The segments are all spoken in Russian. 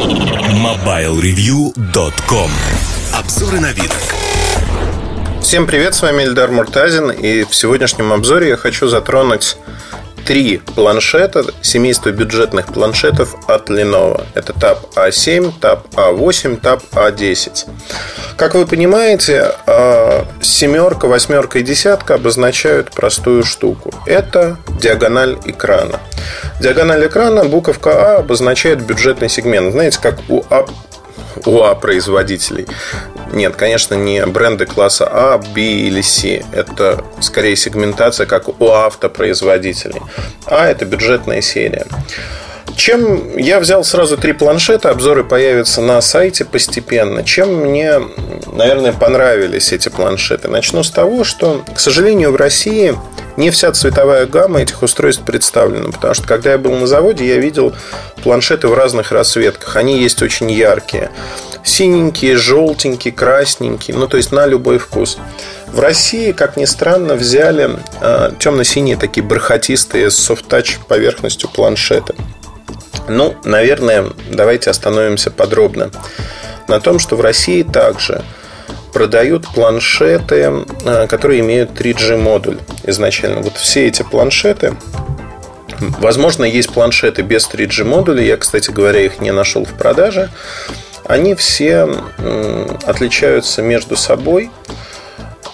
MobileReview.com Обзоры на вид. Всем привет, с вами Эльдар Муртазин И в сегодняшнем обзоре я хочу затронуть три планшета, семейство бюджетных планшетов от Lenovo. Это Tab A7, Tab A8, Tab A10. Как вы понимаете, а, семерка, восьмерка и десятка обозначают простую штуку. Это диагональ экрана. Диагональ экрана, буковка А обозначает бюджетный сегмент. Знаете, как у А УА производителей. Нет, конечно, не бренды класса А, Б или С. Это скорее сегментация, как у автопроизводителей. А это бюджетная серия. Чем я взял сразу три планшета, обзоры появятся на сайте постепенно. Чем мне, наверное, понравились эти планшеты? Начну с того, что, к сожалению, в России не вся цветовая гамма этих устройств представлена. Потому что, когда я был на заводе, я видел планшеты в разных расцветках. Они есть очень яркие. Синенькие, желтенькие, красненькие. Ну, то есть на любой вкус. В России, как ни странно, взяли э, темно-синие такие бархатистые с софт-тач поверхностью планшеты. Ну, наверное, давайте остановимся подробно на том, что в России также продают планшеты, э, которые имеют 3G модуль изначально. Вот все эти планшеты, возможно, есть планшеты без 3G модуля. Я, кстати говоря, их не нашел в продаже. Они все отличаются между собой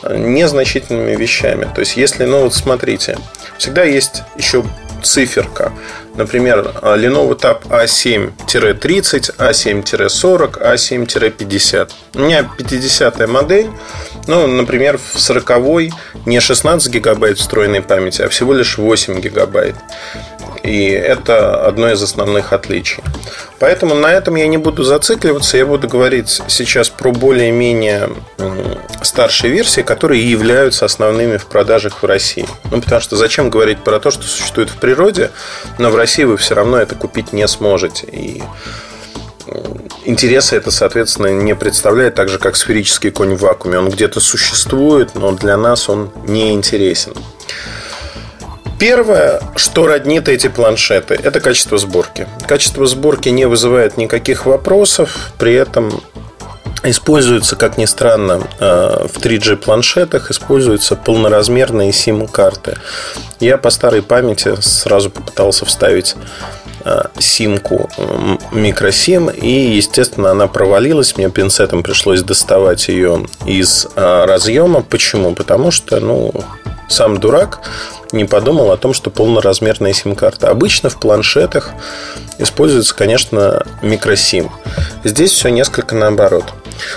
незначительными вещами. То есть, если, ну вот смотрите, всегда есть еще циферка. Например, Lenovo Tab A7-30, A7-40, A7-50. У меня 50 модель, ну, например, в 40 не 16 гигабайт встроенной памяти, а всего лишь 8 гигабайт. И это одно из основных отличий. Поэтому на этом я не буду зацикливаться. Я буду говорить сейчас про более-менее старшие версии, которые являются основными в продажах в России. Ну, потому что зачем говорить про то, что существует в природе, но в России вы все равно это купить не сможете. И интереса это, соответственно, не представляет, так же, как сферический конь в вакууме. Он где-то существует, но для нас он не интересен. Первое, что роднит эти планшеты, это качество сборки. Качество сборки не вызывает никаких вопросов, при этом используются, как ни странно, э, в 3G планшетах используются полноразмерные сим-карты. Я по старой памяти сразу попытался вставить э, симку микросим и, естественно, она провалилась. Мне пинцетом пришлось доставать ее из э, разъема. Почему? Потому что, ну, сам дурак не подумал о том, что полноразмерная сим-карта. Обычно в планшетах используется, конечно, микросим. Здесь все несколько наоборот.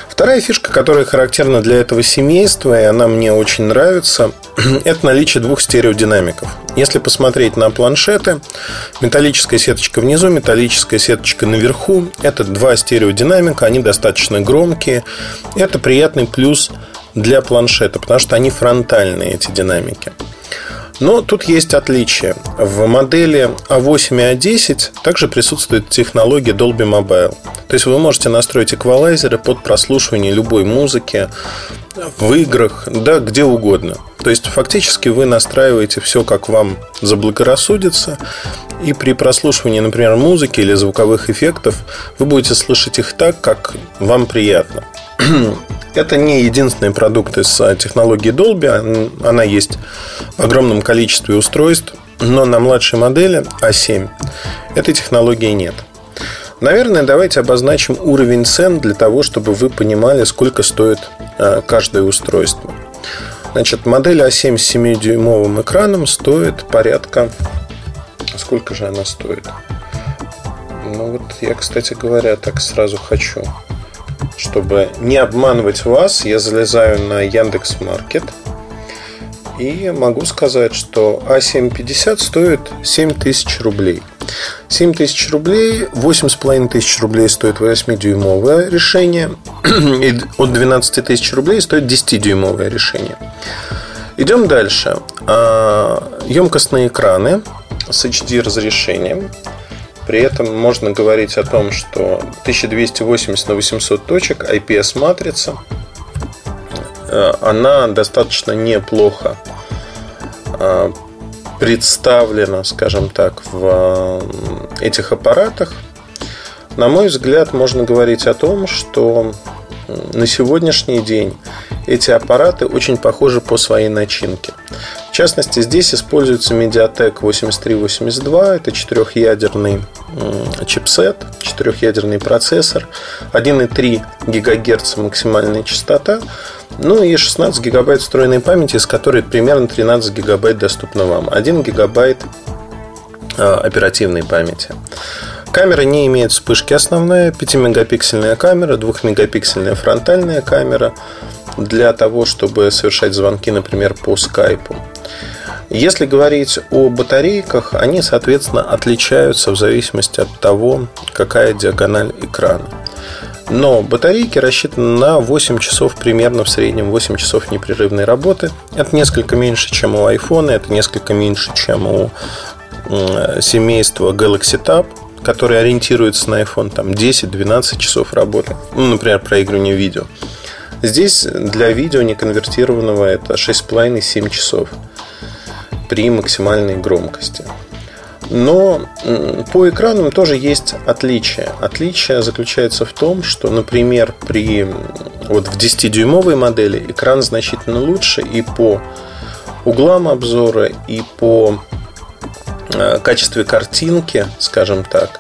Вторая фишка, которая характерна для этого семейства, и она мне очень нравится, это наличие двух стереодинамиков. Если посмотреть на планшеты, металлическая сеточка внизу, металлическая сеточка наверху, это два стереодинамика, они достаточно громкие. Это приятный плюс для планшета, потому что они фронтальные, эти динамики. Но тут есть отличие. В модели A8 и A10 также присутствует технология Dolby Mobile. То есть вы можете настроить эквалайзеры под прослушивание любой музыки в играх, да, где угодно. То есть фактически вы настраиваете все, как вам заблагорассудится, и при прослушивании, например, музыки или звуковых эффектов вы будете слышать их так, как вам приятно. Это не единственный продукт из а, технологии Dolby. Она есть в огромном количестве устройств. Но на младшей модели A7 этой технологии нет. Наверное, давайте обозначим уровень цен для того, чтобы вы понимали, сколько стоит а, каждое устройство. Значит, модель A7 с 7-дюймовым экраном стоит порядка... Сколько же она стоит? Ну вот я, кстати говоря, так сразу хочу чтобы не обманывать вас, я залезаю на Яндекс Маркет и могу сказать, что А750 стоит 7 тысяч рублей. 7 тысяч рублей, 8,5 тысяч рублей стоит 8-дюймовое решение, и от 12 тысяч рублей стоит 10-дюймовое решение. Идем дальше. А, емкостные экраны с HD разрешением при этом можно говорить о том, что 1280 на 800 точек IPS-матрица, э, она достаточно неплохо э, представлена, скажем так, в э, этих аппаратах. На мой взгляд, можно говорить о том, что на сегодняшний день эти аппараты очень похожи по своей начинке. В частности, здесь используется Mediatek 8382. Это четырехъядерный чипсет, четырехъядерный процессор, 1,3 ГГц максимальная частота, ну и 16 гигабайт встроенной памяти, из которой примерно 13 гигабайт доступно вам. 1 гигабайт а, оперативной памяти. Камера не имеет вспышки основная, 5-мегапиксельная камера, 2-мегапиксельная фронтальная камера для того, чтобы совершать звонки, например, по скайпу. Если говорить о батарейках, они, соответственно, отличаются в зависимости от того, какая диагональ экрана. Но батарейки рассчитаны на 8 часов примерно в среднем, 8 часов непрерывной работы. Это несколько меньше, чем у iPhone, это несколько меньше, чем у семейства Galaxy Tab который ориентируется на iPhone, там 10-12 часов работы. Ну, например, проигрывание видео. Здесь для видео неконвертированного это 6,5-7 часов при максимальной громкости. Но по экранам тоже есть отличия. Отличие заключается в том, что, например, при вот в 10-дюймовой модели экран значительно лучше и по углам обзора, и по Э, качестве картинки, скажем так.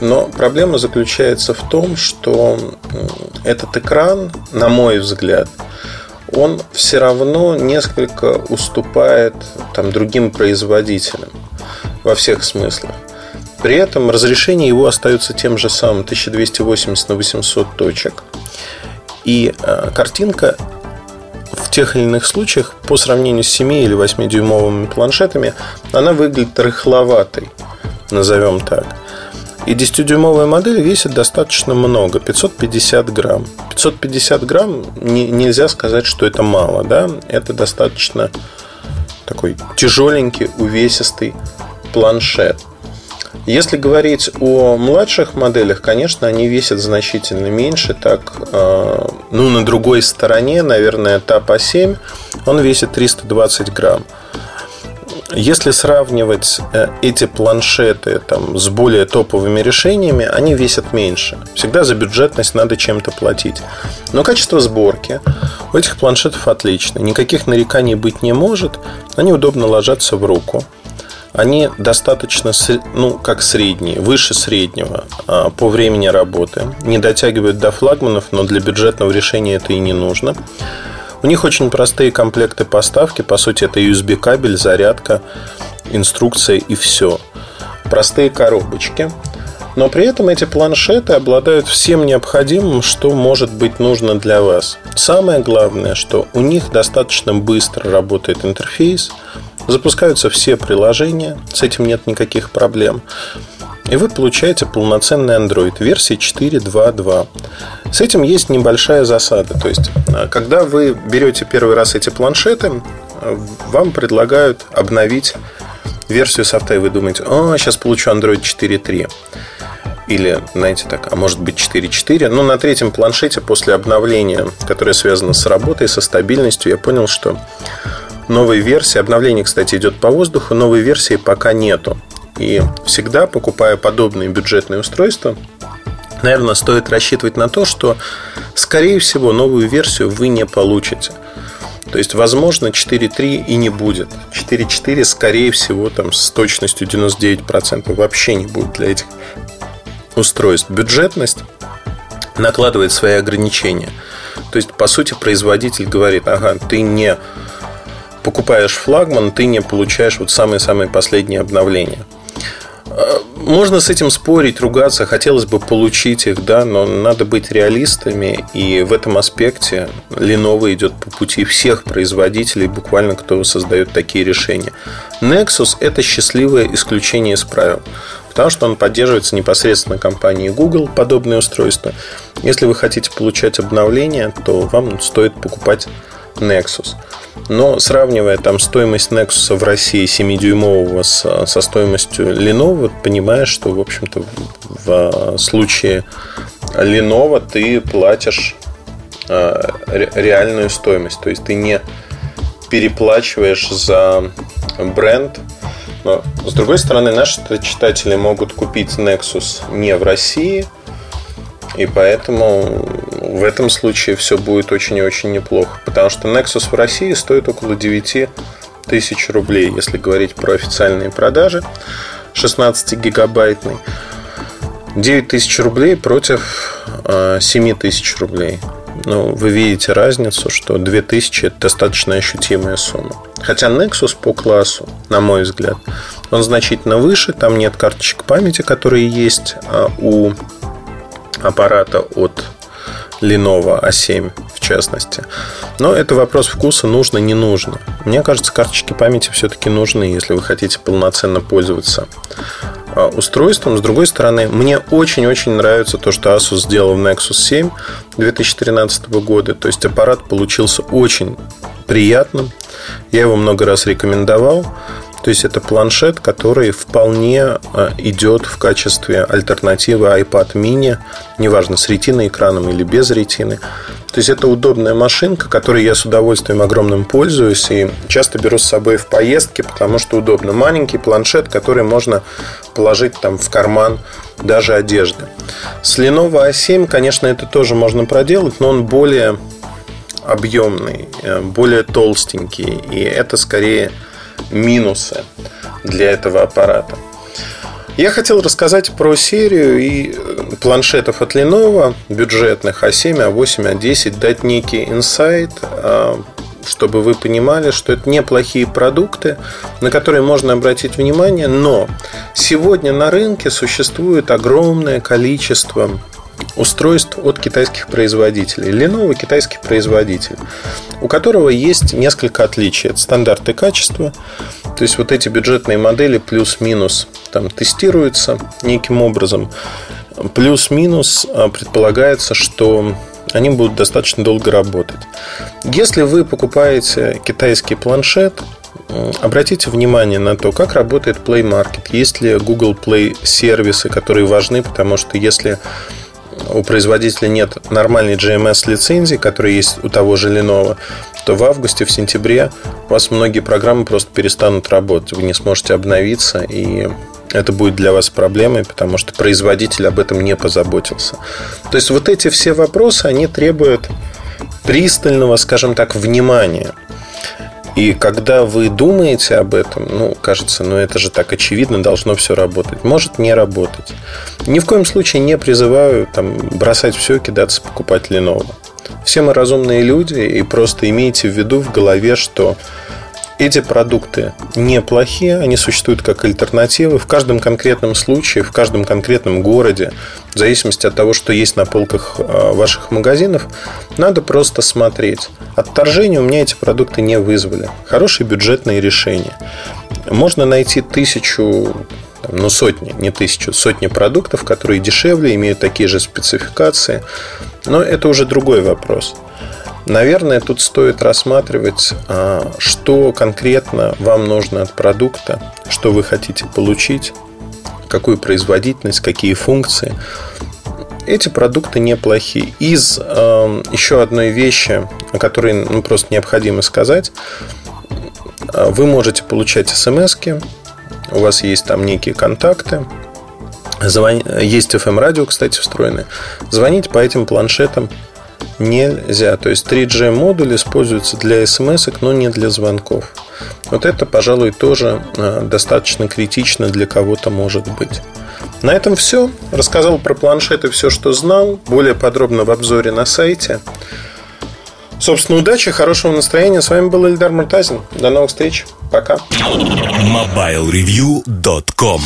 Но проблема заключается в том, что этот экран, на мой взгляд, он все равно несколько уступает там, другим производителям во всех смыслах. При этом разрешение его остается тем же самым 1280 на 800 точек. И э, картинка в тех или иных случаях по сравнению с 7 или 8-дюймовыми планшетами она выглядит рыхловатой, назовем так. И 10-дюймовая модель весит достаточно много, 550 грамм. 550 грамм не, нельзя сказать, что это мало, да? Это достаточно такой тяжеленький, увесистый планшет. Если говорить о младших моделях, конечно, они весят значительно меньше. Так, э, ну, на другой стороне, наверное, Tab A7, он весит 320 грамм. Если сравнивать э, эти планшеты там, с более топовыми решениями, они весят меньше. Всегда за бюджетность надо чем-то платить. Но качество сборки у этих планшетов отличное. Никаких нареканий быть не может. Они удобно ложатся в руку они достаточно, ну, как средние, выше среднего а, по времени работы. Не дотягивают до флагманов, но для бюджетного решения это и не нужно. У них очень простые комплекты поставки. По сути, это USB-кабель, зарядка, инструкция и все. Простые коробочки. Но при этом эти планшеты обладают всем необходимым, что может быть нужно для вас. Самое главное, что у них достаточно быстро работает интерфейс, Запускаются все приложения, с этим нет никаких проблем. И вы получаете полноценный Android версии 4.2.2. С этим есть небольшая засада. То есть, а, когда вы берете первый раз эти планшеты, вам предлагают обновить версию софта, и вы думаете, о, сейчас получу Android 4.3. Или, знаете, так, а может быть 4.4. Но на третьем планшете после обновления, которое связано с работой, со стабильностью, я понял, что новой версии, обновление, кстати, идет по воздуху, новой версии пока нету. И всегда, покупая подобные бюджетные устройства, наверное, стоит рассчитывать на то, что, скорее всего, новую версию вы не получите. То есть, возможно, 4.3 и не будет. 4.4, скорее всего, там, с точностью 99% вообще не будет для этих устройств. Бюджетность накладывает свои ограничения. То есть, по сути, производитель говорит, ага, ты не покупаешь флагман, ты не получаешь вот самые-самые последние обновления. А, можно с этим спорить, ругаться, хотелось бы получить их, да, но надо быть реалистами, и в этом аспекте Lenovo идет по пути всех производителей, буквально кто создает такие решения. Nexus – это счастливое исключение из правил, потому что он поддерживается непосредственно компанией Google, подобные устройства. Если вы хотите получать обновления, то вам стоит покупать Nexus. Но сравнивая там стоимость Nexus в России 7-дюймового со, со стоимостью Lenovo, понимаешь, что, в общем-то, в случае Lenovo ты платишь а, реальную стоимость. То есть ты не переплачиваешь за бренд. Но, с другой стороны, наши читатели могут купить Nexus не в России – И поэтому в этом случае все будет очень и очень неплохо. Потому что Nexus в России стоит около 9 тысяч рублей, если говорить про официальные продажи. 16-гигабайтный. 9 тысяч рублей против 7 э, тысяч рублей. Ну, вы видите разницу, что 2000 это достаточно ощутимая сумма. Хотя Nexus по классу, на мой взгляд, он значительно выше. Там нет карточек памяти, которые есть а у аппарата от Lenovo A7 в частности. Но это вопрос вкуса, нужно, не нужно. Мне кажется, карточки памяти все-таки нужны, если вы хотите полноценно пользоваться а, устройством. С другой стороны, мне очень-очень нравится то, что Asus сделал в Nexus 7 2013 года. То есть аппарат получился очень приятным. Я его много раз рекомендовал. То есть это планшет, который вполне а, идет в качестве альтернативы iPad mini, неважно, с ретиной экраном или без ретины. То есть это удобная машинка, которой я с удовольствием огромным пользуюсь и часто беру с собой в поездки, потому что удобно. Маленький планшет, который можно положить там в карман даже одежды. С Lenovo A7, конечно, это тоже можно проделать, но он более объемный, э, более толстенький. И это скорее минусы для этого аппарата. Я хотел рассказать про серию и э, планшетов от Lenovo, бюджетных А7, А8, А10, дать некий инсайт, а, чтобы вы понимали, что это неплохие продукты, на которые можно обратить внимание, но сегодня на рынке существует огромное количество устройств от китайских производителей. Lenovo китайский производитель, у которого есть несколько отличий. Это стандарты качества. То есть вот эти бюджетные модели плюс-минус там тестируются неким образом. Плюс-минус а, предполагается, что они будут достаточно долго работать. Если вы покупаете китайский планшет, Обратите внимание на то, как работает Play Market. Есть ли Google Play сервисы, которые важны, потому что если у производителя нет нормальной GMS лицензии, которая есть у того же Lenovo, то в августе, в сентябре у вас многие программы просто перестанут работать. Вы не сможете обновиться, и это будет для вас проблемой, потому что производитель об этом не позаботился. То есть вот эти все вопросы, они требуют пристального, скажем так, внимания. И когда вы думаете об этом, ну, кажется, ну это же так очевидно, должно все работать. Может не работать. Ни в коем случае не призываю там, бросать все кидаться покупать Lenovo. Все мы разумные люди, и просто имейте в виду в голове, что эти продукты неплохие, они существуют как альтернативы. В каждом конкретном случае, в каждом конкретном городе, в зависимости от того, что есть на полках а, ваших магазинов, надо просто смотреть. Отторжение у меня эти продукты не вызвали. Хорошие бюджетные решения. Можно найти тысячу ну, сотни, не тысячу, сотни продуктов, которые дешевле, имеют такие же спецификации. Но это уже другой вопрос. Наверное, тут стоит рассматривать, а, что конкретно вам нужно от продукта, что вы хотите получить, какую производительность, какие функции. Эти продукты неплохие. Из э, еще одной вещи, о которой ну, просто необходимо сказать, а, вы можете получать смс у вас есть там некие контакты, Звон... Есть FM-радио, кстати, встроенное. Звонить по этим планшетам нельзя. То есть 3G модуль используется для смс, но не для звонков. Вот это, пожалуй, тоже а, достаточно критично для кого-то может быть. На этом все. Рассказал про планшеты все, что знал. Более подробно в обзоре на сайте. Собственно, удачи, хорошего настроения. С вами был Эльдар Муртазин. До новых встреч. Пока. MobileReview.com